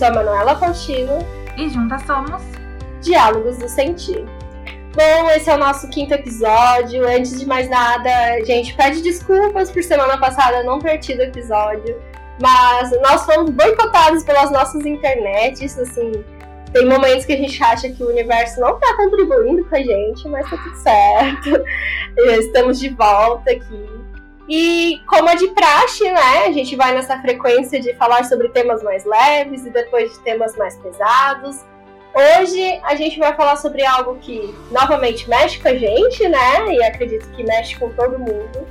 sou a Manuela Faustino. E juntas somos Diálogos do Sentir. Bom, esse é o nosso quinto episódio. Antes de mais nada, gente pede desculpas por semana passada não ter tido episódio. Mas nós fomos boicotados pelas nossas internets, assim. Tem momentos que a gente acha que o universo não tá contribuindo com a gente, mas tá tudo certo. Estamos de volta aqui. E como é de praxe, né? A gente vai nessa frequência de falar sobre temas mais leves e depois de temas mais pesados. Hoje a gente vai falar sobre algo que novamente mexe com a gente, né? E acredito que mexe com todo mundo.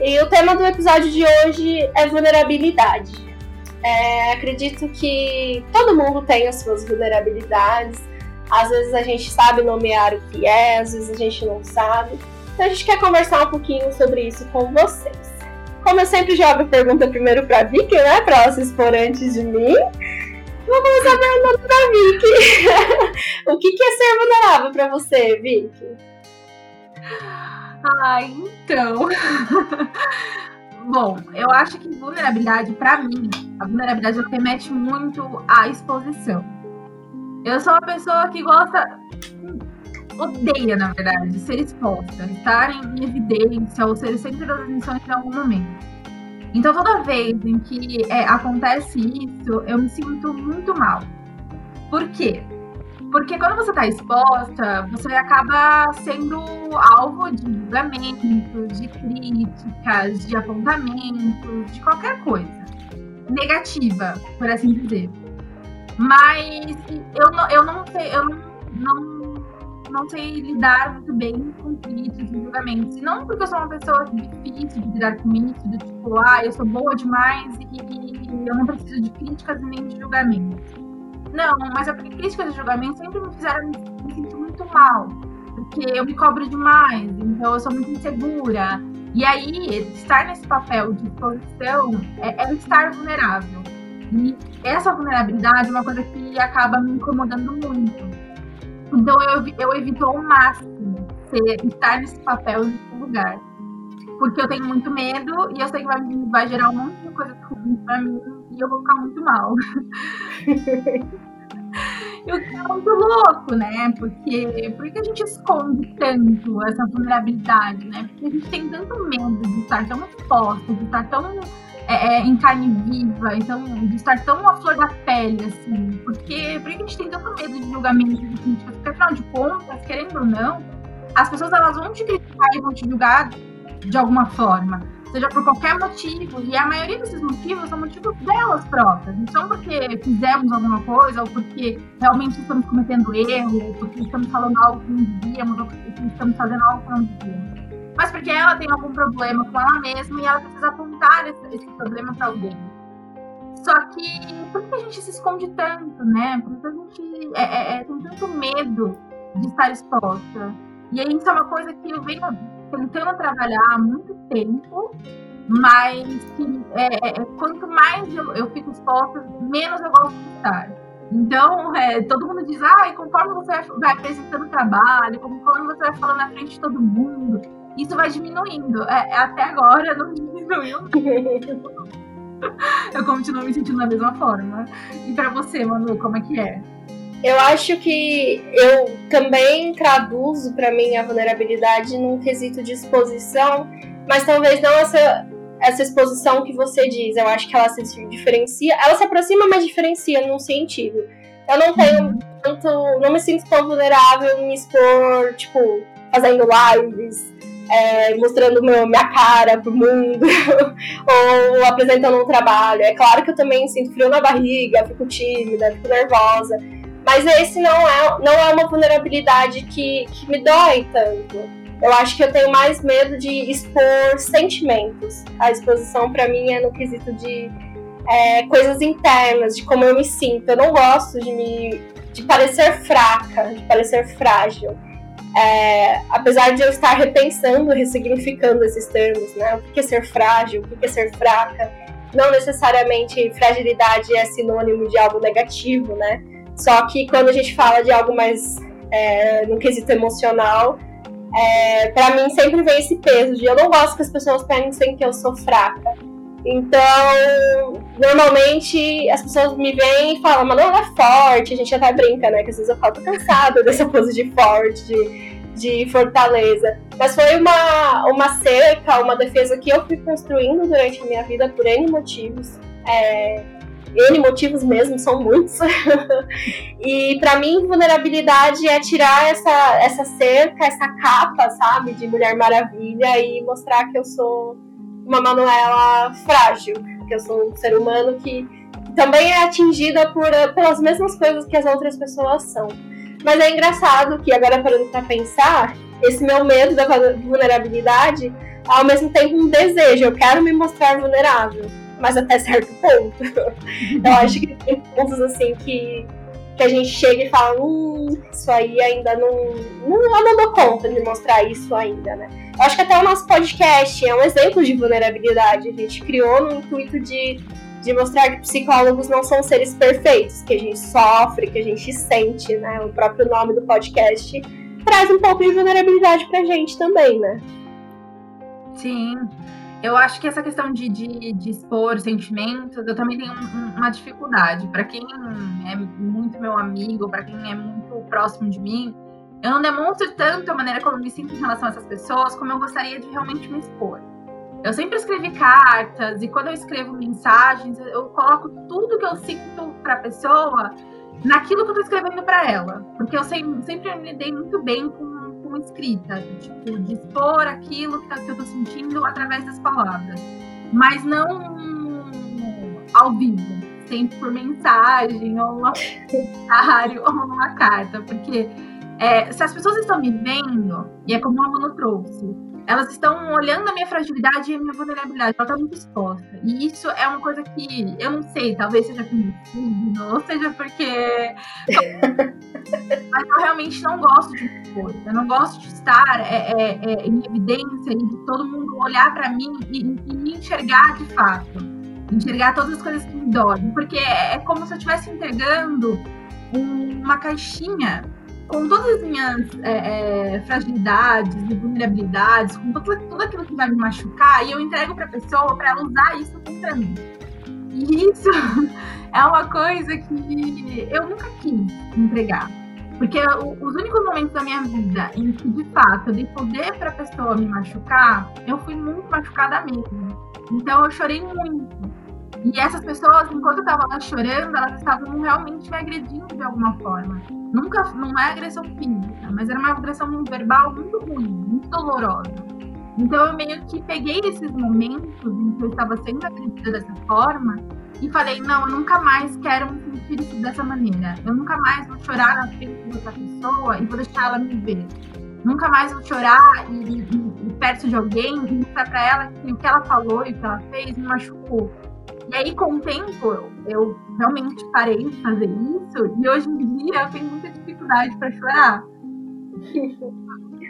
E o tema do episódio de hoje é vulnerabilidade. É, acredito que todo mundo tem as suas vulnerabilidades. Às vezes a gente sabe nomear o que é, às vezes a gente não sabe. Então a gente quer conversar um pouquinho sobre isso com vocês. Como eu sempre jogo a pergunta primeiro pra Vicky, né? Pra ela se expor antes de mim. Vou começar perguntando pra Vicky. o que, que é ser vulnerável pra você, Vicky? Ah, então. Bom, eu acho que vulnerabilidade, para mim, a vulnerabilidade remete muito à exposição. Eu sou uma pessoa que gosta odeia, na verdade, ser exposta, estar em evidência ou ser sempre das atenções em algum momento. Então, toda vez em que é, acontece isso, eu me sinto muito mal. Por quê? Porque quando você está exposta, você acaba sendo alvo de julgamentos, de críticas, de apontamentos, de qualquer coisa negativa, por assim dizer. Mas eu não, eu não sei, eu não não sei lidar muito bem com críticas e julgamentos. E não porque eu sou uma pessoa difícil de lidar com isso, do tipo, ah, eu sou boa demais e, eu não preciso de críticas e nem de julgamentos. Não, mas é porque críticas e julgamentos sempre me fizeram me, me sentir muito mal. Porque eu me cobro demais, então eu sou muito insegura. E aí, estar nesse papel de exposição é, é estar vulnerável. E essa vulnerabilidade é uma coisa que acaba me incomodando muito então eu, eu evito ao máximo ser, estar nesse papel nesse lugar. Porque eu tenho muito medo e eu sei que vai, vai gerar um monte de coisa ruim pra mim e eu vou ficar muito mal. E o que é muito louco, né? Porque, porque a gente esconde tanto essa vulnerabilidade, né? Porque a gente tem tanto medo de estar tão exposto, de estar tão é, é, em carne viva, então de estar tão à flor da pele, assim. Porque, porque a gente tem tanto medo de julgamento de crítica, porque afinal de contas, querendo ou não, as pessoas elas vão te criticar e vão te julgar de alguma forma, seja por qualquer motivo, e a maioria desses motivos são motivos delas próprias, não são porque fizemos alguma coisa, ou porque realmente estamos cometendo erro, ou porque estamos falando algo que não devíamos, ou porque estamos fazendo algo que não devíamos mas porque ela tem algum problema com ela mesma e ela precisa apontar esse, esse problema para alguém. Só que por que a gente se esconde tanto, né? Por que a gente é, é, é, tem tanto medo de estar exposta? E aí isso é uma coisa que eu venho tentando trabalhar há muito tempo, mas que é, é, é, quanto mais eu, eu fico exposta, menos eu gosto de estar. Então, é, todo mundo diz, ah, conforme você vai apresentando trabalho, conforme você vai falando na frente de todo mundo, isso vai diminuindo. É, até agora não diminuiu. eu continuo me sentindo da mesma forma. E para você, Manu, como é que é? Eu acho que eu também traduzo para mim a vulnerabilidade num quesito de exposição, mas talvez não essa essa exposição que você diz. Eu acho que ela se diferencia, ela se aproxima, mas diferencia num sentido. Eu não tenho uhum. tanto, não me sinto tão vulnerável em me expor, tipo, fazendo lives, é, mostrando meu, minha cara pro mundo, ou apresentando um trabalho. É claro que eu também sinto frio na barriga, fico tímida, fico nervosa, mas esse não é, não é uma vulnerabilidade que, que me dói tanto. Eu acho que eu tenho mais medo de expor sentimentos. A exposição para mim é no quesito de é, coisas internas, de como eu me sinto. Eu não gosto de me de parecer fraca, de parecer frágil. É, apesar de eu estar repensando, ressignificando esses termos, né? O que é ser frágil, o que é ser fraca. Não necessariamente fragilidade é sinônimo de algo negativo, né? Só que quando a gente fala de algo mais é, no quesito emocional, é, para mim sempre vem esse peso de eu não gosto que as pessoas pensem que eu sou fraca. Então, normalmente as pessoas me veem e falam, mas não é forte, a gente até brinca, né? Que às vezes eu falo, tô cansada dessa pose de forte, de, de fortaleza. Mas foi uma, uma cerca, uma defesa que eu fui construindo durante a minha vida por N motivos. É, N motivos mesmo, são muitos. e para mim, vulnerabilidade é tirar essa, essa cerca, essa capa, sabe, de Mulher Maravilha e mostrar que eu sou uma Manuela frágil, que eu sou um ser humano que também é atingida por, pelas mesmas coisas que as outras pessoas são. Mas é engraçado que agora parando para pensar, esse meu medo da vulnerabilidade, ao mesmo tempo um desejo, eu quero me mostrar vulnerável, mas até certo ponto. eu acho que tem pontos assim que, que a gente chega e fala, hum, isso aí ainda não, não, não dou conta de mostrar isso ainda, né? Eu acho que até o nosso podcast é um exemplo de vulnerabilidade. A gente criou no intuito de, de mostrar que psicólogos não são seres perfeitos, que a gente sofre, que a gente sente, né? O próprio nome do podcast traz um pouco de vulnerabilidade pra gente também, né? Sim. Eu acho que essa questão de, de, de expor sentimentos, eu também tenho um, uma dificuldade. Para quem é muito meu amigo, para quem é muito próximo de mim, eu não demonstro tanto a maneira como eu me sinto em relação a essas pessoas como eu gostaria de realmente me expor. Eu sempre escrevi cartas e quando eu escrevo mensagens, eu coloco tudo que eu sinto para a pessoa naquilo que eu tô escrevendo para ela. Porque eu sempre, sempre me lidei muito bem com, com escrita, tipo, de expor aquilo que, eu tô sentindo através das palavras. Mas não ao vivo, sempre por mensagem, ou um comentário, ou uma carta. Porque é, se as pessoas estão me vendo, e é como a Manu trouxe, elas estão olhando a minha fragilidade e a minha vulnerabilidade, ela está muito exposta. E isso é uma coisa que eu não sei, talvez seja conhecido, ou seja porque. Mas eu realmente não gosto de expor. Eu não gosto de estar é, é, é, em evidência e de todo mundo olhar para mim e, e, me enxergar de fato. Enxergar todas as coisas que me doem. Porque é, é como se eu estivesse entregando uma caixinha com todas as minhas é, é, fragilidades e vulnerabilidades, com tudo, tudo aquilo que vai me machucar, e eu entrego para a pessoa para ela usar isso contra mim. E isso é uma coisa que eu nunca quis entregar. Porque os únicos momentos da minha vida em que, de fato, eu dei poder para a pessoa me machucar, eu fui muito machucada mesmo. Então, eu chorei muito. E essas pessoas, enquanto eu estava lá chorando, elas estavam realmente me agredindo de alguma forma. Nunca, não é agressão física, mas era uma agressão verbal muito ruim, muito dolorosa. Então eu meio que peguei esses momentos em que eu estava sendo agredida dessa forma e falei, não, eu nunca mais quero me sentir isso dessa maneira. Eu nunca mais vou chorar na frente dessa pessoa e vou deixar ela me ver. Nunca mais vou chorar e, e, e perto de alguém e mostrar pra ela que o que ela falou e o que ela fez me machucou. E aí, com o tempo, eu realmente parei de fazer isso e hoje em dia eu tenho muita dificuldade para chorar.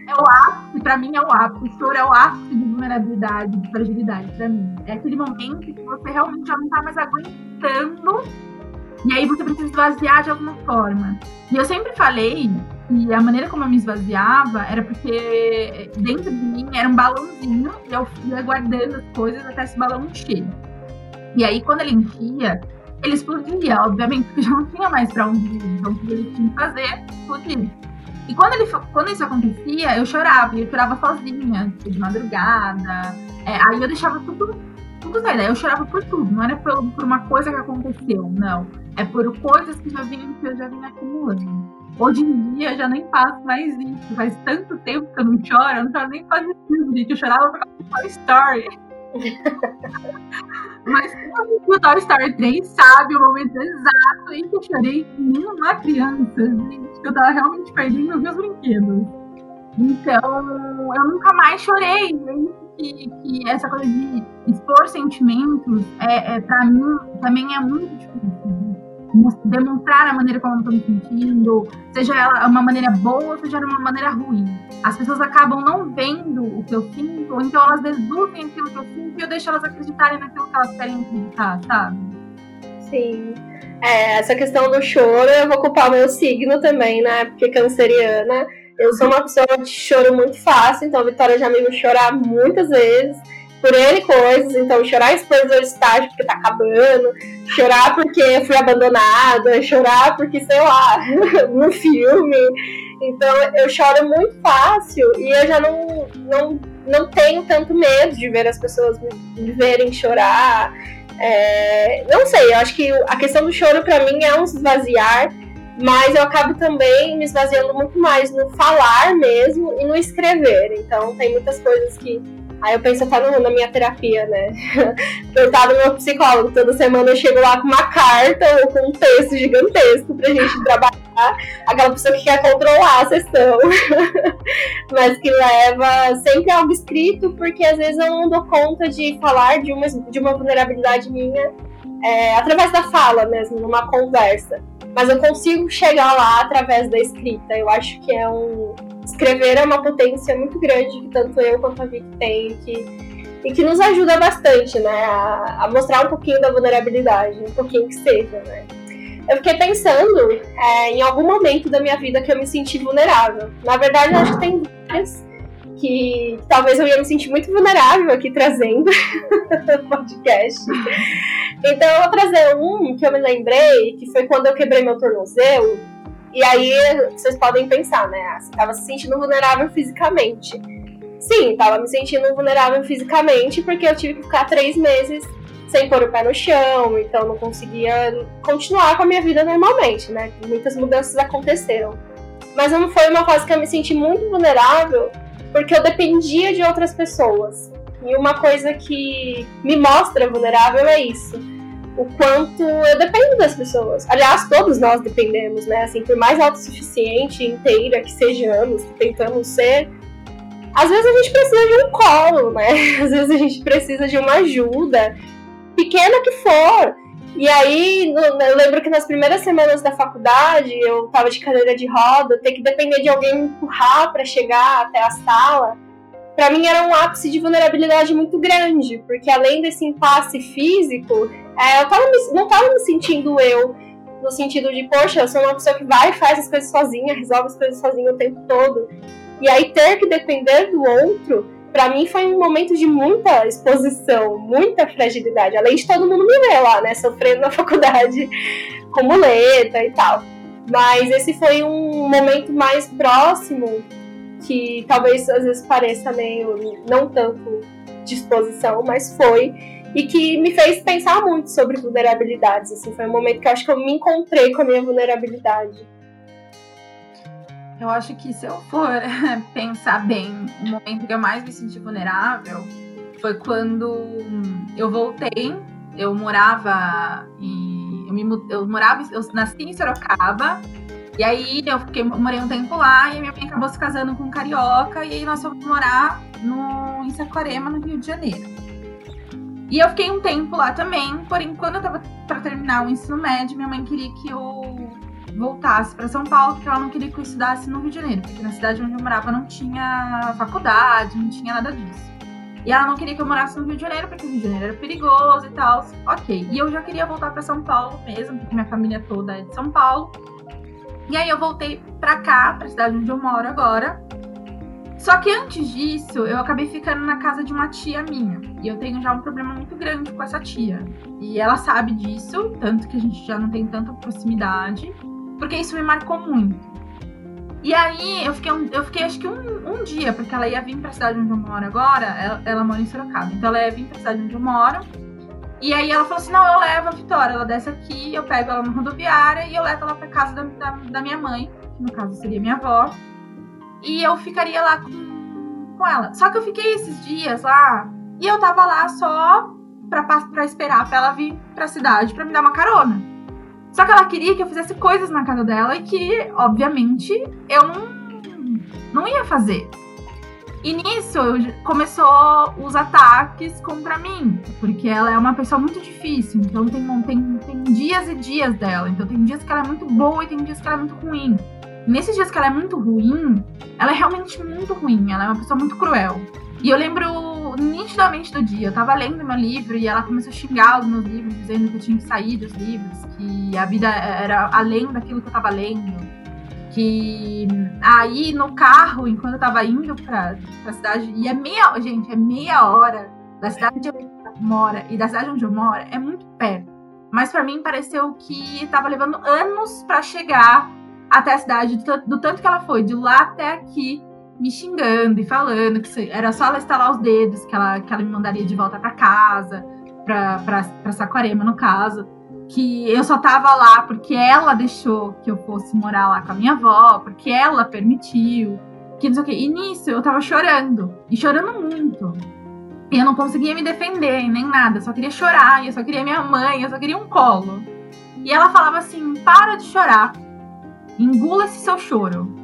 É o ápice, para mim é o ápice. O choro é o ápice de vulnerabilidade, de fragilidade para mim. É aquele momento que você realmente já não tá mais aguentando e aí você precisa esvaziar de alguma forma. E eu sempre falei que a maneira como eu me esvaziava era porque dentro de mim era um balãozinho e eu ia guardando as coisas até esse balão encher. E aí, quando ele enchia, ele explodia, obviamente, porque já não tinha mais para onde ir. Então, o que ele tinha que fazer? Explodir. E quando, ele, quando isso acontecia, eu chorava, e eu chorava sozinha, tipo, de madrugada. É, aí eu deixava tudo, tudo sair. Eu chorava por tudo, não era por, por uma coisa que aconteceu, não. É por coisas que, já vinham, que eu já vinha acumulando. Hoje em dia eu já nem faço mais isso. Faz tanto tempo que eu não choro, eu não choro nem fazer filme, que eu chorava por causa de Toy Story. Mas quem assistiu Toy Story 3 sabe o momento exato em que eu chorei nem uma criança, gente. Eu tava realmente perdendo meus brinquedos. Então, eu nunca mais chorei. Que, que essa coisa de expor sentimentos, é, é, pra mim, também é muito difícil demonstrar a maneira como eu estou me sentindo, seja ela uma maneira boa, seja uma maneira ruim. As pessoas acabam não vendo o que eu sinto, ou então elas deduzem aquilo que eu sinto e eu deixo elas acreditarem naquilo que elas querem acreditar, sabe? Sim. É, essa questão do choro, eu vou culpar o meu signo também, né? Porque canceriana, eu sou uma pessoa de choro muito fácil, então a Vitória já me viu chorar muitas vezes. Por N coisas, então chorar exposição de estágio porque tá acabando, chorar porque fui abandonada, chorar porque, sei lá, no filme. Então eu choro muito fácil e eu já não, não, não tenho tanto medo de ver as pessoas me verem chorar. É, não sei, eu acho que a questão do choro para mim é um esvaziar, mas eu acabo também me esvaziando muito mais no falar mesmo e no escrever. Então tem muitas coisas que Aí eu penso até no, na minha terapia, né? Tava no meu psicólogo, toda semana eu chego lá com uma carta ou com um texto gigantesco pra gente trabalhar. Aquela pessoa que quer controlar a sessão, mas que leva sempre algo escrito, porque às vezes eu não dou conta de falar de uma, de uma vulnerabilidade minha é, através da fala mesmo, numa conversa. Mas eu consigo chegar lá através da escrita. Eu acho que é um, escrever é uma potência muito grande que tanto eu quanto a Vicky tem que, e que nos ajuda bastante, né? A, a, mostrar um pouquinho da vulnerabilidade, um pouquinho que seja, né? Eu fiquei pensando é, em algum momento da minha vida que eu me senti vulnerável. Na verdade, acho que tem várias que, talvez eu ia me sentir muito vulnerável aqui trazendo podcast. Então eu vou trazer um que eu me lembrei, que foi quando eu quebrei meu tornozelo e aí vocês podem pensar, né? Você estava se sentindo vulnerável fisicamente. Sim, estava me sentindo vulnerável fisicamente porque eu tive que ficar três meses sem pôr o pé no chão, então não conseguia continuar com a minha vida normalmente, né? Muitas mudanças aconteceram. Mas não foi uma fase que eu me senti muito vulnerável porque eu dependia de outras pessoas. E uma coisa que me mostra vulnerável é isso o quanto eu dependo das pessoas. Aliás, todos nós dependemos, né? Assim, por mais autossuficiente inteira que sejamos, que tentamos ser, às vezes a gente precisa de um colo, né? Às vezes a gente precisa de uma ajuda, pequena que for. E aí, eu lembro que nas primeiras semanas da faculdade, eu tava de cadeira de roda, ter que depender de alguém me empurrar para chegar até a sala para mim era um ápice de vulnerabilidade muito grande, porque além desse impasse físico, é, eu tava me, não estava me sentindo eu, no sentido de, poxa, eu sou uma pessoa que vai e faz as coisas sozinha, resolve as coisas sozinha o tempo todo. E aí ter que depender do outro, para mim foi um momento de muita exposição, muita fragilidade. Além de todo mundo me ver lá, né, sofrendo na faculdade com muleta e tal. Mas esse foi um momento mais próximo que talvez às vezes pareça meio não tanto disposição, mas foi e que me fez pensar muito sobre vulnerabilidades. Assim, foi um momento que eu acho que eu me encontrei com a minha vulnerabilidade. Eu acho que se eu for pensar bem, o momento que eu mais me senti vulnerável foi quando eu voltei. Eu morava em, eu, me, eu morava, eu nasci em Sorocaba e aí eu fiquei, morei um tempo lá e minha mãe acabou se casando com um carioca e aí nós fomos morar no, em Saquarema, no Rio de Janeiro. E eu fiquei um tempo lá também, porém quando eu tava para terminar o ensino médio, minha mãe queria que eu voltasse para São Paulo, porque ela não queria que eu estudasse no Rio de Janeiro, porque na cidade onde eu morava não tinha faculdade, não tinha nada disso. E ela não queria que eu morasse no Rio de Janeiro, porque o Rio de Janeiro era perigoso e tal. Ok. E eu já queria voltar para São Paulo mesmo, porque minha família toda é de São Paulo. E aí eu voltei pra cá, pra cidade onde eu moro agora. Só que antes disso, eu acabei ficando na casa de uma tia minha. E eu tenho já um problema muito grande com essa tia. E ela sabe disso, tanto que a gente já não tem tanta proximidade, porque isso me marcou muito. E aí eu fiquei, um, eu fiquei acho que um, um, dia, porque ela ia vir pra cidade onde eu moro agora, ela, ela mora em Sorocaba. Então ela ia vir pra cidade onde eu moro. E aí ela falou assim: não, eu levo a Vitória, ela desce aqui, eu pego ela na rodoviária e eu levo ela pra casa da, da, da minha mãe, que no caso seria minha avó, e eu ficaria lá com, com ela. Só que eu fiquei esses dias lá e eu tava lá só pra, pra esperar pra ela vir pra cidade pra me dar uma carona. Só que ela queria que eu fizesse coisas na casa dela e que, obviamente, eu não, não ia fazer. E nisso começou os ataques contra mim, porque ela é uma pessoa muito difícil, então tem, tem, tem dias e dias dela. Então tem dias que ela é muito boa e tem dias que ela é muito ruim. Nesses dias que ela é muito ruim, ela é realmente muito ruim, ela é uma pessoa muito cruel. E eu lembro nitidamente do dia, eu tava lendo meu livro e ela começou a xingar os meus livros, dizendo que eu tinha que sair dos livros, que a vida era além daquilo que eu tava lendo. Que aí no carro, enquanto eu tava indo pra, pra cidade, e é meia, gente, é meia hora da cidade onde eu mora e da cidade onde eu moro é muito perto. Mas para mim pareceu que estava levando anos para chegar até a cidade, do, do, tanto que ela foi, de lá até aqui, me xingando e falando que era só ela estalar os dedos, que ela, que ela me mandaria de volta para casa, para Saquarema, no caso. Que eu só tava lá porque ela deixou que eu fosse morar lá com a minha avó, porque ela permitiu, que não sei o quê. E nisso eu tava chorando, e chorando muito. E eu não conseguia me defender, nem nada. Eu só queria chorar, eu só queria minha mãe, eu só queria um colo. E ela falava assim: para de chorar, engula esse seu choro.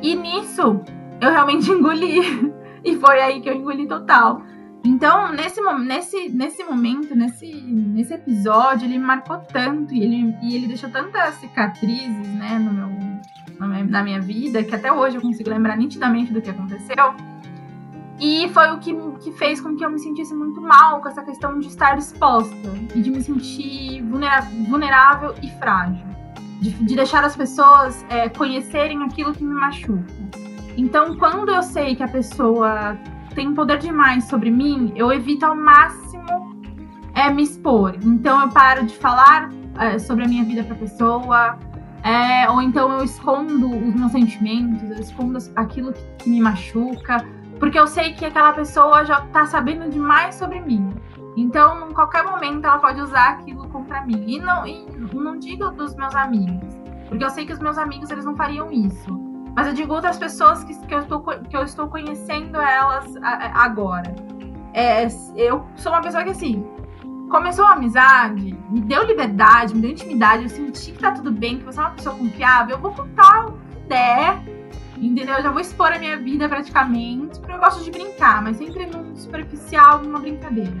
E nisso, eu realmente engoli. e foi aí que eu engoli total. Então, nesse, nesse, nesse momento, nesse, nesse episódio, ele marcou tanto e ele, e ele deixou tantas cicatrizes né, no meu, na minha vida que até hoje eu consigo lembrar nitidamente do que aconteceu e foi o que, que fez com que eu me sentisse muito mal com essa questão de estar exposta e de me sentir vulnerável e frágil. De, de deixar as pessoas é, conhecerem aquilo que me machuca. Então, quando eu sei que a pessoa tem poder demais sobre mim, eu evito ao máximo é, me expor. Então, eu paro de falar é, sobre a minha vida para a pessoa, é, ou então eu escondo os meus sentimentos, eu escondo aquilo que, que me machuca, porque eu sei que aquela pessoa já tá sabendo demais sobre mim. Então, em qualquer momento, ela pode usar aquilo contra mim. E não, e não digo dos meus amigos, porque eu sei que os meus amigos eles não fariam isso. Mas eu digo outras pessoas que, que, eu, estou, que eu estou conhecendo elas agora. É, eu sou uma pessoa que, assim, começou a amizade, me deu liberdade, me deu intimidade, eu senti que tá tudo bem, que você é uma pessoa confiável, eu vou contar o que der Entendeu? Eu já vou expor a minha vida praticamente, porque eu gosto de brincar, mas sempre num superficial, numa brincadeira.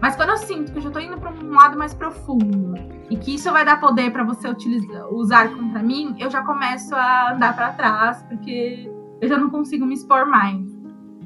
Mas quando eu sinto que eu já tô indo para um lado mais profundo e que isso vai dar poder para você utilizar, usar contra mim, eu já começo a andar para trás, porque eu já não consigo me expor mais.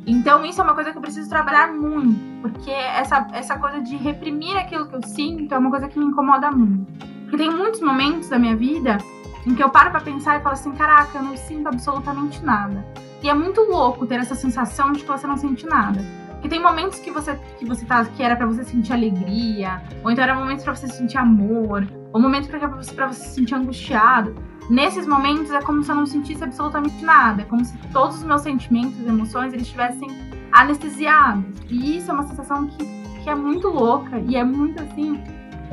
Então isso é uma coisa que eu preciso trabalhar muito, porque essa, essa coisa de reprimir aquilo que eu sinto é uma coisa que me incomoda muito. Porque tem muitos momentos da minha vida em que eu paro para pensar e falo assim, caraca, eu não sinto absolutamente nada. E é muito louco ter essa sensação de que você não sente nada. Porque tem momentos que você que você tá que era para você sentir alegria, ou então era momentos para você sentir amor, ou momentos para você para você se sentir angustiado. Nesses momentos é como se eu não sentisse absolutamente nada, é como se todos os meus sentimentos emoções eles estivessem anestesiados. E isso é uma sensação que, que é muito louca e é muito assim,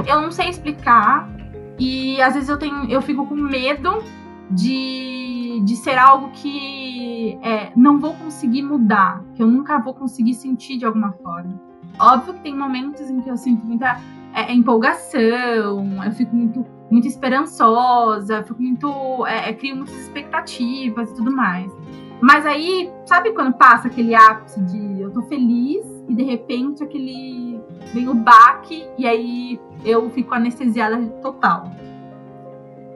eu não sei explicar, e às vezes eu tenho, eu fico com medo de, de ser algo que é, não vou conseguir mudar, que eu nunca vou conseguir sentir de alguma forma. Óbvio que tem momentos em que eu sinto muita é, empolgação, eu fico muito, muito esperançosa, fico muito. É, é, crio muitas expectativas e tudo mais. Mas aí, sabe quando passa aquele ápice de eu tô feliz e de repente aquele vem o baque e aí eu fico anestesiada total.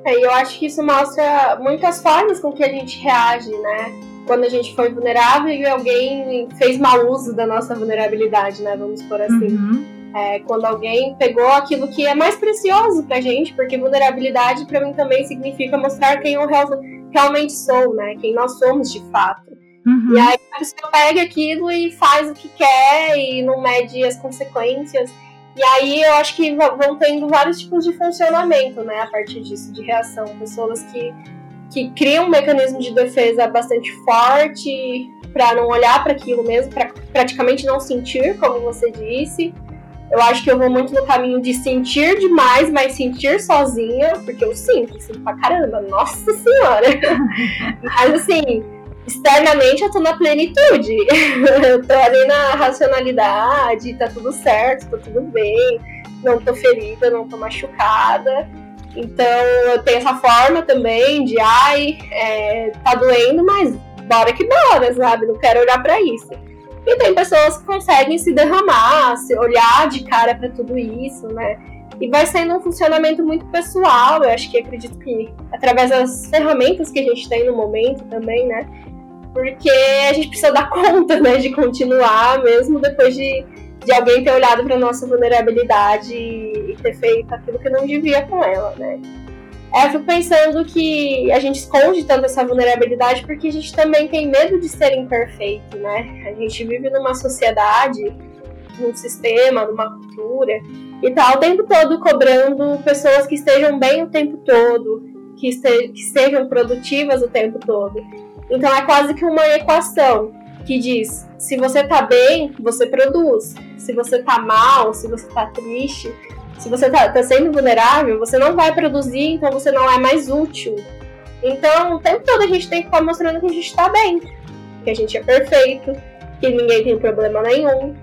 É, eu acho que isso mostra muitas formas com que a gente reage, né? Quando a gente foi vulnerável e alguém fez mau uso da nossa vulnerabilidade, né? Vamos por assim. Uhum. É, quando alguém pegou aquilo que é mais precioso pra gente, porque vulnerabilidade para mim também significa mostrar quem eu realmente sou, né? Quem nós somos de fato. Uhum. E aí a pessoa pega aquilo e faz o que quer e não mede as consequências. E aí eu acho que vão tendo vários tipos de funcionamento, né, a partir disso, de reação. Pessoas que, que criam um mecanismo de defesa bastante forte para não olhar para aquilo mesmo, para praticamente não sentir, como você disse. Eu acho que eu vou muito no caminho de sentir demais, mas sentir sozinha, porque eu sinto, sinto pra caramba, nossa senhora. mas assim, externamente eu tô na plenitude. eu tô ali na racionalidade, tá tudo certo, tá tudo bem, não tô ferida, não tô machucada. Então eu tenho essa forma também de ai, é, tá doendo, mas bora que bora, sabe? Não quero olhar para isso. E tem pessoas que conseguem se derramar, se olhar de cara para tudo isso, né? E vai sendo um funcionamento muito pessoal. Eu acho que acredito que através das ferramentas que a gente tem no momento também, né? Porque a gente precisa dar conta, né, de continuar mesmo depois de, de alguém ter olhado para nossa vulnerabilidade e ter feito aquilo que não devia com ela, né. É, eu fico pensando que a gente esconde tanto essa vulnerabilidade porque a gente também tem medo de ser imperfeito, né? A gente vive numa sociedade num sistema, numa cultura e tal, o tempo todo cobrando pessoas que estejam bem o tempo todo, que, este, que sejam produtivas o tempo todo. Então é quase que uma equação que diz: se você tá bem, você produz. Se você tá mal, se você tá triste, se você tá, tá sendo vulnerável, você não vai produzir, então você não é mais útil. Então, o tempo todo a gente tem que estar mostrando que a gente tá bem, que a gente é perfeito, que ninguém tem problema nenhum.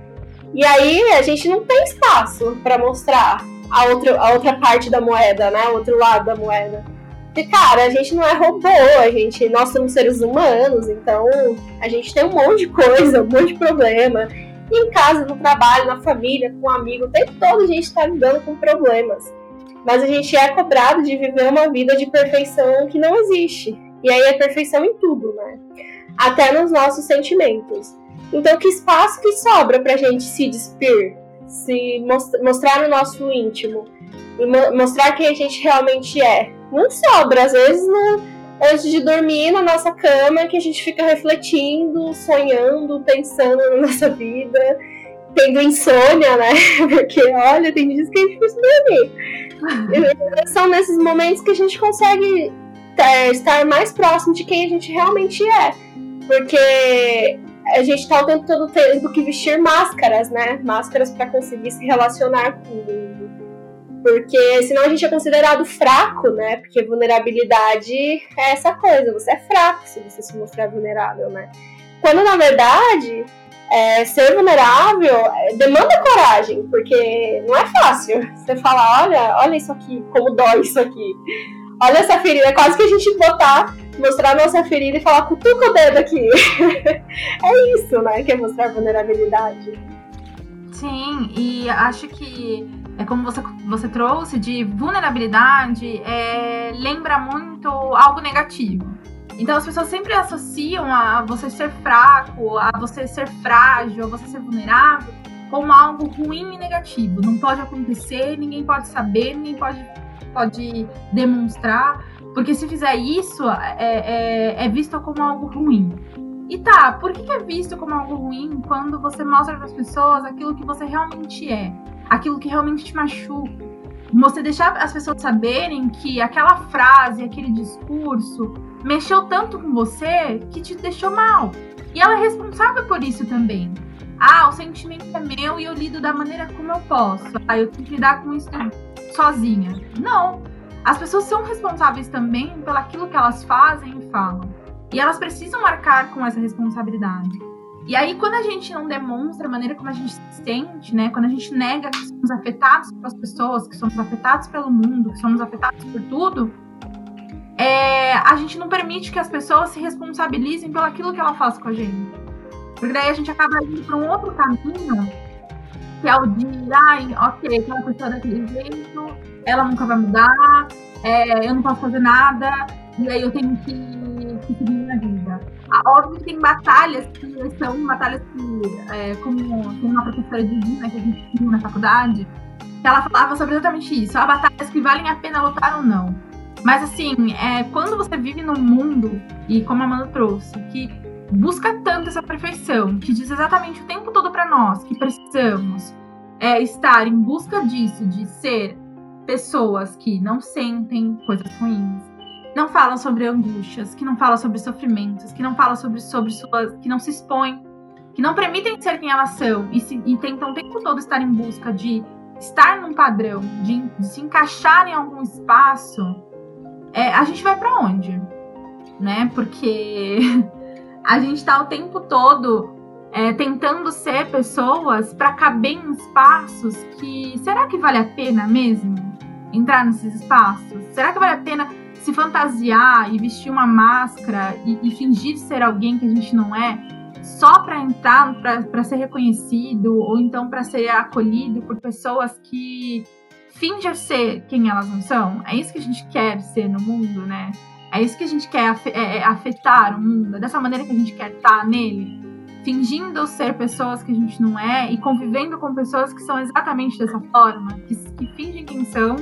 E aí a gente não tem espaço para mostrar a outra, a outra parte da moeda, né? O outro lado da moeda. Porque, cara, a gente não é robô, a gente, nós somos seres humanos, então a gente tem um monte de coisa, um monte de problema. E em casa, no trabalho, na família, com um amigo, o tempo todo a gente está lidando com problemas. Mas a gente é cobrado de viver uma vida de perfeição que não existe. E aí é perfeição em tudo, né? Até nos nossos sentimentos. Então, que espaço que sobra pra gente se despir? Se mostrar o nosso íntimo? E mo mostrar quem a gente realmente é? Não sobra. Às vezes, no, antes de dormir na nossa cama, que a gente fica refletindo, sonhando, pensando na nossa vida, tendo insônia, né? Porque, olha, tem dias que a gente precisa dormir. São nesses momentos que a gente consegue é, estar mais próximo de quem a gente realmente é. Porque a gente tá o tempo todo tendo que vestir máscaras, né? Máscaras para conseguir se relacionar com o mundo. Porque senão a gente é considerado fraco, né? Porque vulnerabilidade é essa coisa, você é fraco se você se mostrar vulnerável, né? Quando na verdade é, ser vulnerável é, demanda coragem, porque não é fácil. Você fala, olha, olha isso aqui, como dói isso aqui. Olha essa ferida, é quase que a gente botar mostrar nossa ferida e falar, cutuca o dedo aqui. é isso, né? Que é mostrar vulnerabilidade. Sim, e acho que é como você, você trouxe de vulnerabilidade, é, lembra muito algo negativo. Então as pessoas sempre associam a você ser fraco, a você ser frágil, a você ser vulnerável como algo ruim e negativo. Não pode acontecer, ninguém pode saber, ninguém pode, pode demonstrar. Porque se fizer isso, é, é, é visto como algo ruim. E tá, por que é visto como algo ruim quando você mostra para as pessoas aquilo que você realmente é? Aquilo que realmente te machuca? Você deixar as pessoas saberem que aquela frase, aquele discurso mexeu tanto com você que te deixou mal. E ela é responsável por isso também. Ah, o sentimento é meu e eu lido da maneira como eu posso. Ah, eu tenho que lidar com isso sozinha. Não as pessoas são responsáveis também pelo aquilo que elas fazem e falam. E elas precisam marcar com essa responsabilidade. E aí, quando a gente não demonstra a maneira como a gente se sente, né? Quando a gente nega que somos afetados pelas pessoas, que somos afetados pelo mundo, que somos afetados por tudo, é, a gente não permite que as pessoas se responsabilizem pelo aquilo que ela faz com a gente. Porque daí a gente acaba indo para um outro caminho, que é o de, ai, ok, aquela pessoa daquele jeito, ela nunca vai mudar, é, eu não posso fazer nada, e aí eu tenho que, que seguir minha vida. Ah, óbvio que tem batalhas que são batalhas que, é, como tem uma professora de Gina que a gente viu na faculdade, que ela falava sobre exatamente isso. Há batalhas que valem a pena lutar ou não. Mas assim, é, quando você vive num mundo, e como a Amanda trouxe, que busca tanto essa perfeição, que diz exatamente o tempo todo para nós que precisamos é, estar em busca disso, de ser pessoas que não sentem coisas ruins, não falam sobre angústias, que não falam sobre sofrimentos, que não falam sobre, sobre suas. que não se expõem, que não permitem ser quem elas são e, se, e tentam o tempo todo estar em busca de estar num padrão, de, de se encaixar em algum espaço, é, a gente vai para onde? Né? Porque a gente está o tempo todo é, tentando ser pessoas para caber em espaços que será que vale a pena mesmo? entrar nesses espaços? Será que vale a pena se fantasiar e vestir uma máscara e, e fingir ser alguém que a gente não é só para entrar, para ser reconhecido ou então para ser acolhido por pessoas que fingem ser quem elas não são? É isso que a gente quer ser no mundo, né? É isso que a gente quer é, é afetar o mundo, é dessa maneira que a gente quer estar nele, fingindo ser pessoas que a gente não é e convivendo com pessoas que são exatamente dessa forma, que, que fingem quem são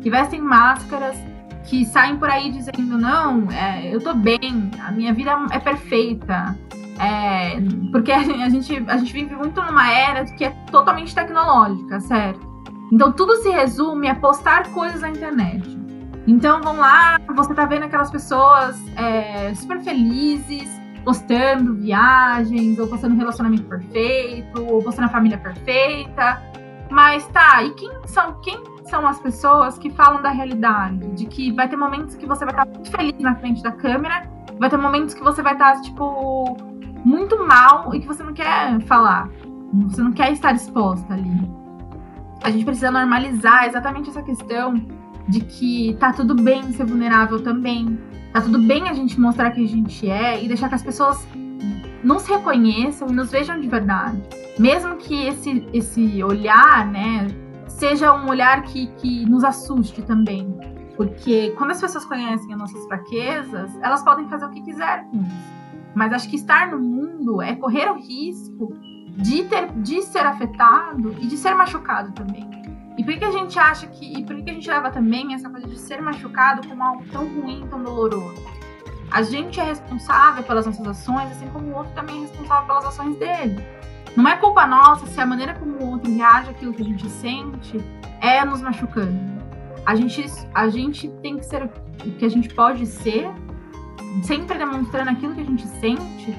que vestem máscaras, que saem por aí dizendo: não, é, eu tô bem, a minha vida é perfeita, é, porque a gente, a gente vive muito numa era que é totalmente tecnológica, certo? Então tudo se resume a postar coisas na internet. Então vão lá, você tá vendo aquelas pessoas é, super felizes, postando viagens, ou postando um relacionamento perfeito, ou postando a família perfeita. Mas tá, e quem são, quem são as pessoas que falam da realidade? De que vai ter momentos que você vai estar muito feliz na frente da câmera, vai ter momentos que você vai estar, tipo, muito mal e que você não quer falar. Você não quer estar exposta ali. A gente precisa normalizar exatamente essa questão de que tá tudo bem ser vulnerável também. Tá tudo bem a gente mostrar que a gente é e deixar que as pessoas nos reconheçam e nos vejam de verdade. Mesmo que esse, esse olhar, né, seja um olhar que, que nos assuste também. Porque quando as pessoas conhecem as nossas fraquezas, elas podem fazer o que quiserem com isso. Mas acho que estar no mundo é correr o risco de, ter, de ser afetado e de ser machucado também. E por que a gente acha que. E por que a gente leva também essa coisa de ser machucado como algo tão ruim, tão doloroso? A gente é responsável pelas nossas ações, assim como o outro também é responsável pelas ações dele. Não é culpa nossa se a maneira como o outro reage àquilo que a gente sente é nos machucando. A gente, a gente tem que ser o que a gente pode ser, sempre demonstrando aquilo que a gente sente,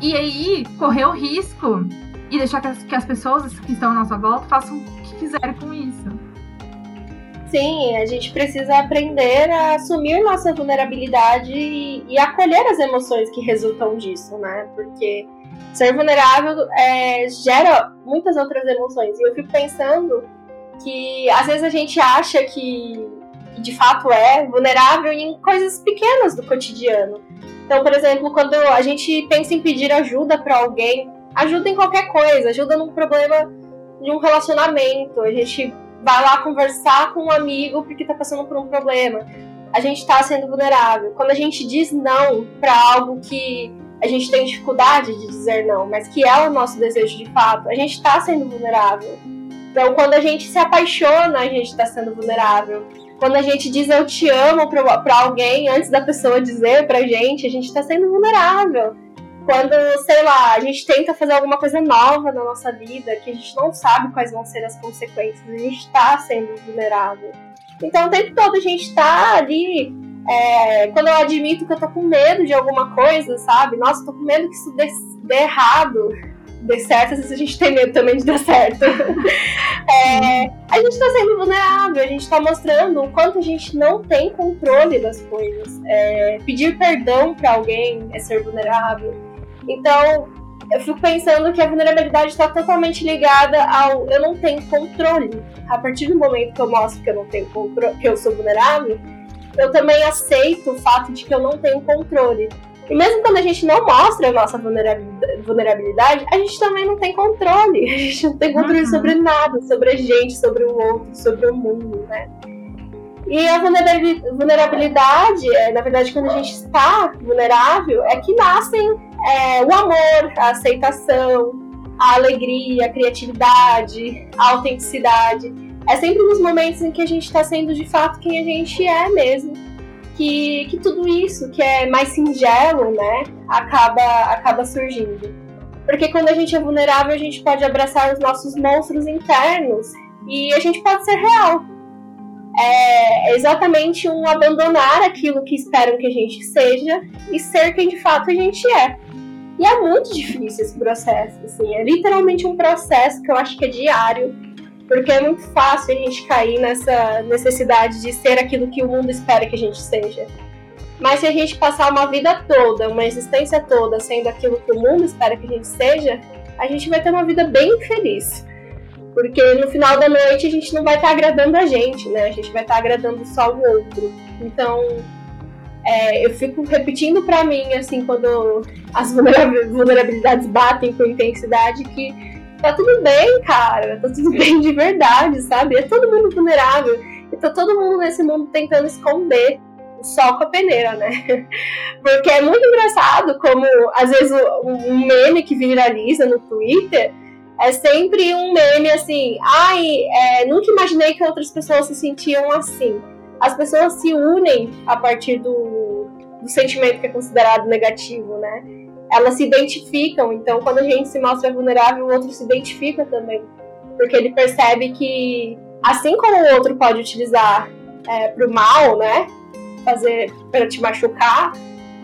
e aí correr o risco e deixar que as, que as pessoas que estão à nossa volta façam o que quiserem com isso. Sim, a gente precisa aprender a assumir nossa vulnerabilidade e, e acolher as emoções que resultam disso, né? Porque ser vulnerável é, gera muitas outras emoções. E eu fico pensando que às vezes a gente acha que, que de fato é vulnerável em coisas pequenas do cotidiano. Então, por exemplo, quando a gente pensa em pedir ajuda para alguém, ajuda em qualquer coisa, ajuda num problema de um relacionamento, a gente vai lá conversar com um amigo porque tá passando por um problema. A gente tá sendo vulnerável. Quando a gente diz não para algo que a gente tem dificuldade de dizer não, mas que é o nosso desejo de fato, a gente tá sendo vulnerável. Então, quando a gente se apaixona, a gente tá sendo vulnerável. Quando a gente diz eu te amo para alguém antes da pessoa dizer pra gente, a gente tá sendo vulnerável quando, sei lá, a gente tenta fazer alguma coisa nova na nossa vida, que a gente não sabe quais vão ser as consequências, a gente está sendo vulnerável. Então, o tempo todo a gente está ali. É, quando eu admito que eu tô com medo de alguma coisa, sabe? Nossa, tô com medo que isso dê, dê errado, dê certo, às vezes a gente tem medo também de dar certo. é, a gente está sendo vulnerável, a gente está mostrando o quanto a gente não tem controle das coisas. É, pedir perdão para alguém é ser vulnerável então, eu fico pensando que a vulnerabilidade está totalmente ligada ao eu não tenho controle. A partir do momento que eu mostro que eu não tenho controle, que eu sou vulnerável, eu também aceito o fato de que eu não tenho controle. E mesmo quando a gente não mostra a nossa vulnerabilidade, a gente também não tem controle. A gente não tem controle uhum. sobre nada, sobre a gente, sobre o outro, sobre o mundo, né? E a vulnerabilidade, é, na verdade, quando a gente está vulnerável, é que nascem é, o amor, a aceitação, a alegria, a criatividade, a autenticidade. É sempre nos momentos em que a gente está sendo de fato quem a gente é mesmo. Que, que tudo isso que é mais singelo, né, acaba, acaba surgindo. Porque quando a gente é vulnerável, a gente pode abraçar os nossos monstros internos e a gente pode ser real é exatamente um abandonar aquilo que esperam que a gente seja e ser quem de fato a gente é. E é muito difícil esse processo, assim, é literalmente um processo que eu acho que é diário, porque é muito fácil a gente cair nessa necessidade de ser aquilo que o mundo espera que a gente seja. Mas se a gente passar uma vida toda, uma existência toda sendo aquilo que o mundo espera que a gente seja, a gente vai ter uma vida bem infeliz. Porque no final da noite a gente não vai estar tá agradando a gente, né? A gente vai estar tá agradando só o outro. Então, é, eu fico repetindo para mim, assim, quando as vulnerabilidades batem com intensidade, que tá tudo bem, cara, tá tudo bem de verdade, sabe? É todo mundo vulnerável. E tá todo mundo nesse mundo tentando esconder o sol com a peneira, né? Porque é muito engraçado como, às vezes, um meme que viraliza no Twitter é sempre um meme assim, ai, é, nunca imaginei que outras pessoas se sentiam assim. As pessoas se unem a partir do, do sentimento que é considerado negativo, né? Elas se identificam. Então, quando a gente se mostra vulnerável, o outro se identifica também. Porque ele percebe que, assim como o outro pode utilizar é, para o mal, né? Fazer para te machucar,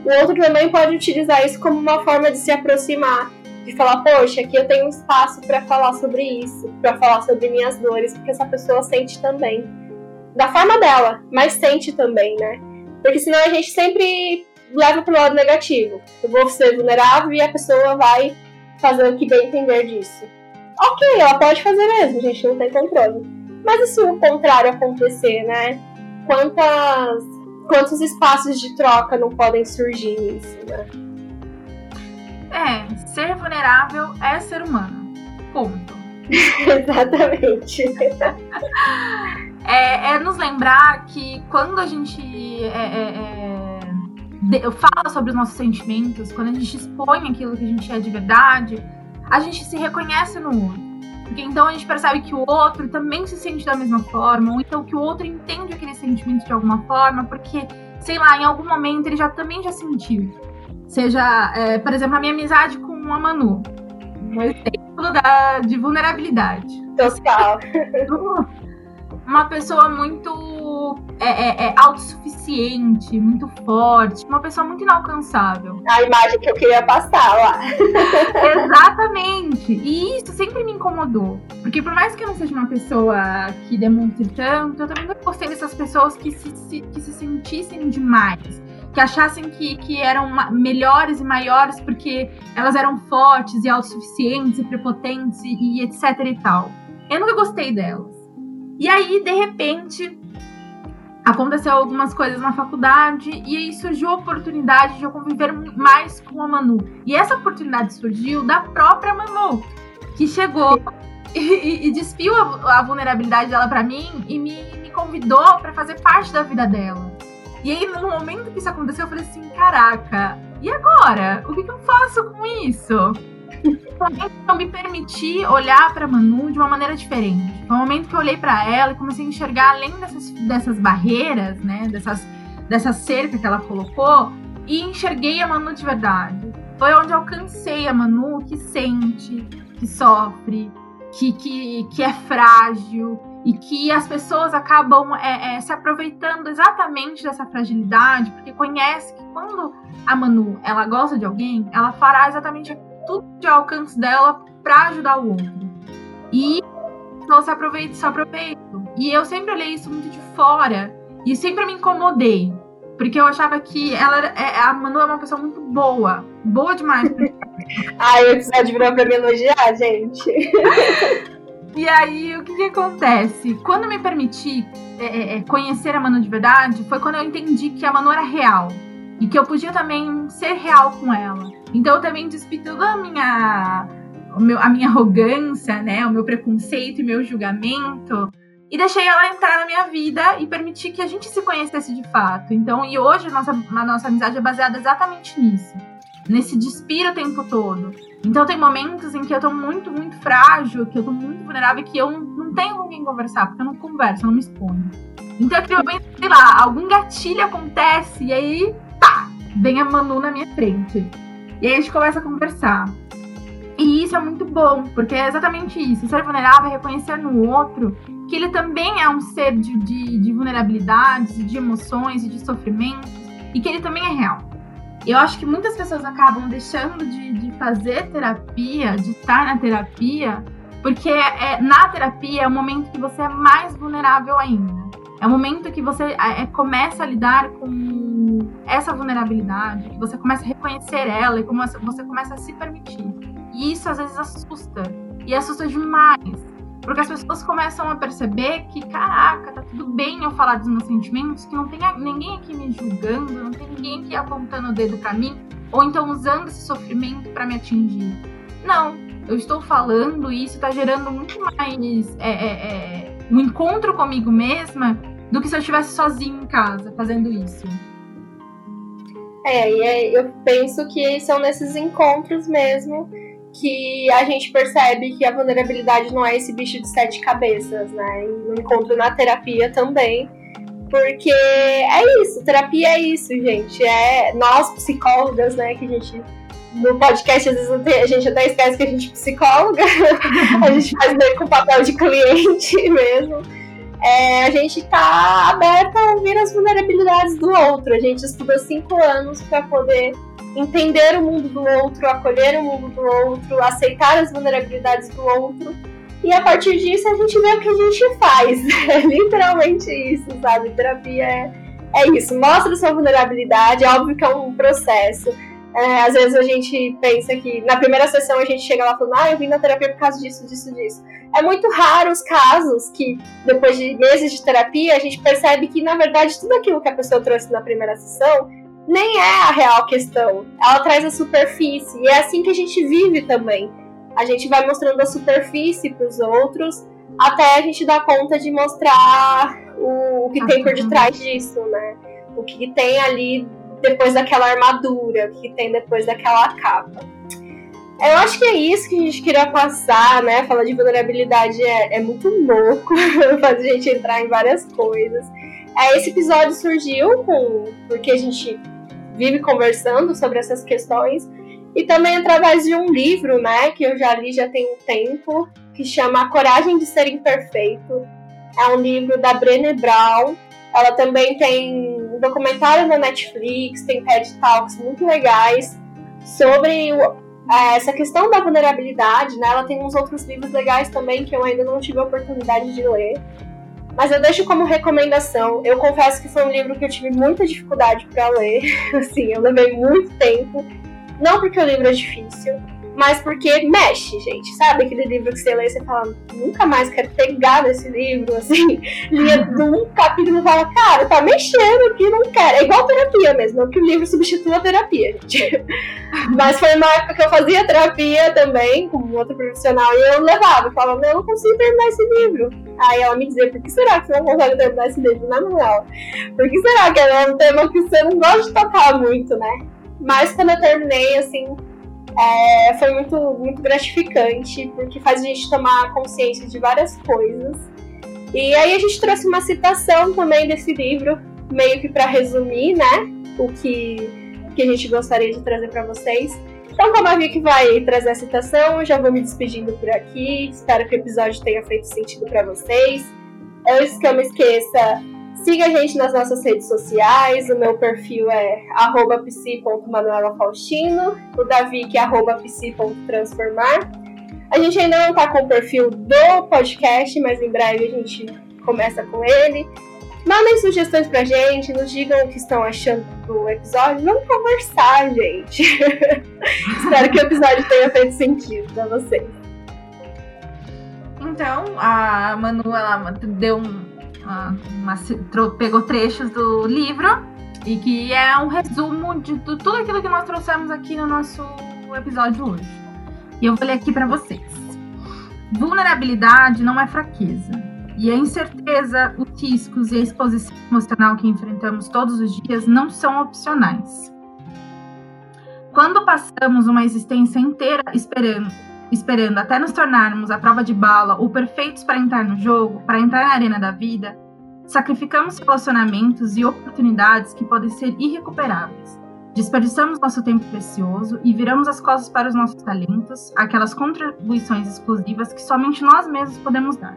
o outro também pode utilizar isso como uma forma de se aproximar, de falar, poxa, aqui eu tenho um espaço para falar sobre isso, para falar sobre minhas dores, porque essa pessoa sente também. Da forma dela, mas sente também, né? Porque senão a gente sempre leva pro lado negativo. Eu vou ser vulnerável e a pessoa vai fazer o que bem entender disso. Ok, ela pode fazer mesmo, a gente não tem controle. Mas e se o contrário acontecer, né? Quantas, quantos espaços de troca não podem surgir nisso, né? É, ser vulnerável é ser humano. Ponto. Exatamente. é, é, nos lembrar que quando a gente é, é, é fala sobre os nossos sentimentos, quando a gente expõe aquilo que a gente é de verdade, a gente se reconhece no outro. Porque então a gente percebe que o outro também se sente da mesma forma, ou então que o outro entende aquele sentimento de alguma forma, porque, sei lá, em algum momento ele já também já sentiu. Seja, é, por exemplo, a minha amizade com a Manu. Um exemplo da, de vulnerabilidade. Total. Uma pessoa muito é, é, é autossuficiente, muito forte, uma pessoa muito inalcançável. A imagem que eu queria passar lá. Exatamente. E isso sempre me incomodou. Porque por mais que eu não seja uma pessoa que demonstre tanto, eu também não gostei dessas pessoas que se, se que se sentissem demais que achassem que, que eram melhores e maiores porque elas eram fortes e autossuficientes e prepotentes e, e etc e tal. Eu nunca gostei delas. E aí, de repente, aconteceu algumas coisas na faculdade e aí surgiu a oportunidade de eu conviver mais com a Manu. E essa oportunidade surgiu da própria Manu, que chegou e, e despiu a, a, vulnerabilidade dela para mim e me, me convidou para fazer parte da vida dela. E aí, no momento que isso aconteceu, eu falei assim: caraca, e agora? O que, que eu faço com isso? Eu me permiti olhar para Manu de uma maneira diferente. Foi um momento que eu olhei para ela e comecei a enxergar além dessas, dessas barreiras, né, dessas, dessa cerca que ela colocou, e enxerguei a Manu de verdade. Foi onde eu alcancei a Manu que sente, que sofre, que, que, que é frágil e que as pessoas acabam é, é, se aproveitando exatamente dessa fragilidade, porque conhece que quando a Manu ela gosta de alguém, ela fará exatamente tudo de alcance dela para ajudar o outro. E não se aproveita, se aproveita. E eu sempre olhei isso muito de fora e sempre me incomodei. Porque eu achava que ela era, é, a Manu é uma pessoa muito boa. Boa demais. Ai, o episódio virou pra me elogiar, gente. e aí, o que, que acontece? Quando eu me permiti é, é, é, conhecer a Manu de verdade, foi quando eu entendi que a Manu era real. E que eu podia também ser real com ela. Então eu também despi toda a minha, meu, a minha arrogância, né? O meu preconceito e meu julgamento. E deixei ela entrar na minha vida e permitir que a gente se conhecesse de fato. Então, e hoje a nossa, a nossa amizade é baseada exatamente nisso. Nesse despir o tempo todo. Então tem momentos em que eu tô muito, muito frágil, que eu tô muito vulnerável, que eu não tenho com quem conversar, porque eu não converso, eu não me exponho. Então aquele momento, sei lá, algum gatilho acontece e aí, tá, vem a Manu na minha frente. E aí a gente começa a conversar. E isso é muito bom, porque é exatamente isso. Ser vulnerável é reconhecer no outro que ele também é um ser de, de, de vulnerabilidades, de emoções e de sofrimentos, e que ele também é real. Eu acho que muitas pessoas acabam deixando de, de fazer terapia, de estar na terapia, porque é, na terapia é o momento que você é mais vulnerável ainda. É o momento que você é, começa a lidar com essa vulnerabilidade, que você começa a reconhecer ela e como você começa a se permitir. E isso às vezes assusta. E assusta demais. Porque as pessoas começam a perceber que, caraca, tá tudo bem eu falar dos meus sentimentos, que não tem ninguém aqui me julgando, não tem ninguém aqui apontando o dedo para mim, ou então usando esse sofrimento para me atingir. Não, eu estou falando e isso tá gerando muito mais é, é, é, um encontro comigo mesma do que se eu estivesse sozinha em casa fazendo isso. É, e eu penso que são nesses encontros mesmo que a gente percebe que a vulnerabilidade não é esse bicho de sete cabeças, né? E no encontro na terapia também. Porque é isso, terapia é isso, gente. É nós psicólogas, né, que a gente no podcast, às vezes a gente até esquece que a gente é psicóloga, a gente faz meio com papel de cliente mesmo. É, a gente está aberta a ouvir as vulnerabilidades do outro. A gente estuda cinco anos para poder entender o mundo do outro, acolher o mundo do outro, aceitar as vulnerabilidades do outro. E a partir disso a gente vê o que a gente faz. É literalmente isso, sabe? Terapia é, é isso. Mostra sua vulnerabilidade, é óbvio que é um processo. É, às vezes a gente pensa que na primeira sessão a gente chega lá falando, ah, eu vim na terapia por causa disso, disso, disso. É muito raro os casos que, depois de meses de terapia, a gente percebe que, na verdade, tudo aquilo que a pessoa trouxe na primeira sessão nem é a real questão. Ela traz a superfície. E é assim que a gente vive também. A gente vai mostrando a superfície para os outros até a gente dar conta de mostrar o, o que tem por detrás disso, né? O que tem ali depois daquela armadura, que tem depois daquela capa. Eu acho que é isso que a gente queria passar, né? Falar de vulnerabilidade é, é muito louco, faz a gente entrar em várias coisas. É, esse episódio surgiu com, porque a gente vive conversando sobre essas questões e também através de um livro, né, que eu já li já tem um tempo, que chama A Coragem de Ser Imperfeito. É um livro da Brené Brown. Ela também tem um documentário na Netflix, tem TED Talks muito legais sobre é, essa questão da vulnerabilidade, né? Ela tem uns outros livros legais também que eu ainda não tive a oportunidade de ler. Mas eu deixo como recomendação. Eu confesso que foi um livro que eu tive muita dificuldade para ler. assim, eu levei muito tempo. Não porque o livro é difícil, mas porque mexe, gente. Sabe aquele livro que você lê e você fala, nunca mais quero pegar nesse livro, assim, lia um capítulo e fala, cara, tá mexendo aqui, não quero. É igual terapia mesmo, não que o livro substitua a terapia, gente. mas foi uma época que eu fazia terapia também, com outro profissional, e eu levava, falava, eu não consigo terminar esse livro. Aí ela me dizia, por que será que você não consegue terminar esse livro na moral? Por que será que é um tema que você não gosta de tocar muito, né? Mas quando eu terminei, assim, é, foi muito, muito gratificante, porque faz a gente tomar consciência de várias coisas. E aí a gente trouxe uma citação também desse livro, meio que para resumir, né, o que, que a gente gostaria de trazer para vocês. Então, como a Vicky vai trazer a citação, eu já vou me despedindo por aqui. Espero que o episódio tenha feito sentido para vocês. Antes que eu me esqueça, Siga a gente nas nossas redes sociais. O meu perfil é psi.manuelafaustino. O Davi, que é psi.transformar. A gente ainda não está com o perfil do podcast, mas em breve a gente começa com ele. Mandem sugestões pra gente, nos digam o que estão achando do episódio. Vamos conversar, gente. Espero que o episódio tenha feito sentido pra vocês. Então, a Manu, ela deu um, uma, pegou trechos do livro e que é um resumo de tudo aquilo que nós trouxemos aqui no nosso episódio hoje. E eu vou ler aqui para vocês. Vulnerabilidade não é fraqueza. E a incerteza, os riscos e a exposição emocional que enfrentamos todos os dias não são opcionais. Quando passamos uma existência inteira esperando esperando até nos tornarmos a prova de bala ou perfeitos para entrar no jogo, para entrar na arena da vida, sacrificamos relacionamentos e oportunidades que podem ser irrecuperáveis. Desperdiçamos nosso tempo precioso e viramos as costas para os nossos talentos, aquelas contribuições exclusivas que somente nós mesmos podemos dar.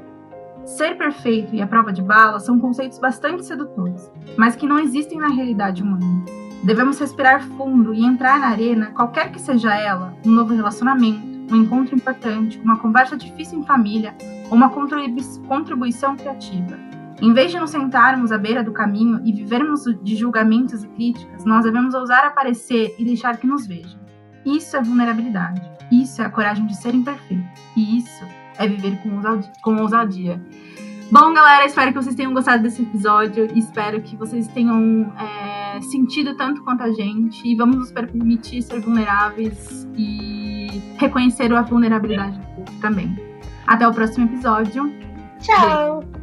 Ser perfeito e a prova de bala são conceitos bastante sedutores, mas que não existem na realidade humana. Devemos respirar fundo e entrar na arena, qualquer que seja ela, um novo relacionamento, um encontro importante, uma conversa difícil em família ou uma contribuição criativa. Em vez de nos sentarmos à beira do caminho e vivermos de julgamentos e críticas, nós devemos ousar aparecer e deixar que nos vejam. Isso é vulnerabilidade. Isso é a coragem de ser imperfeito. E isso é viver com ousadia. Bom, galera, espero que vocês tenham gostado desse episódio. Espero que vocês tenham é, sentido tanto quanto a gente. E vamos nos permitir ser vulneráveis e reconhecer a vulnerabilidade também. Até o próximo episódio. Tchau! Beijo.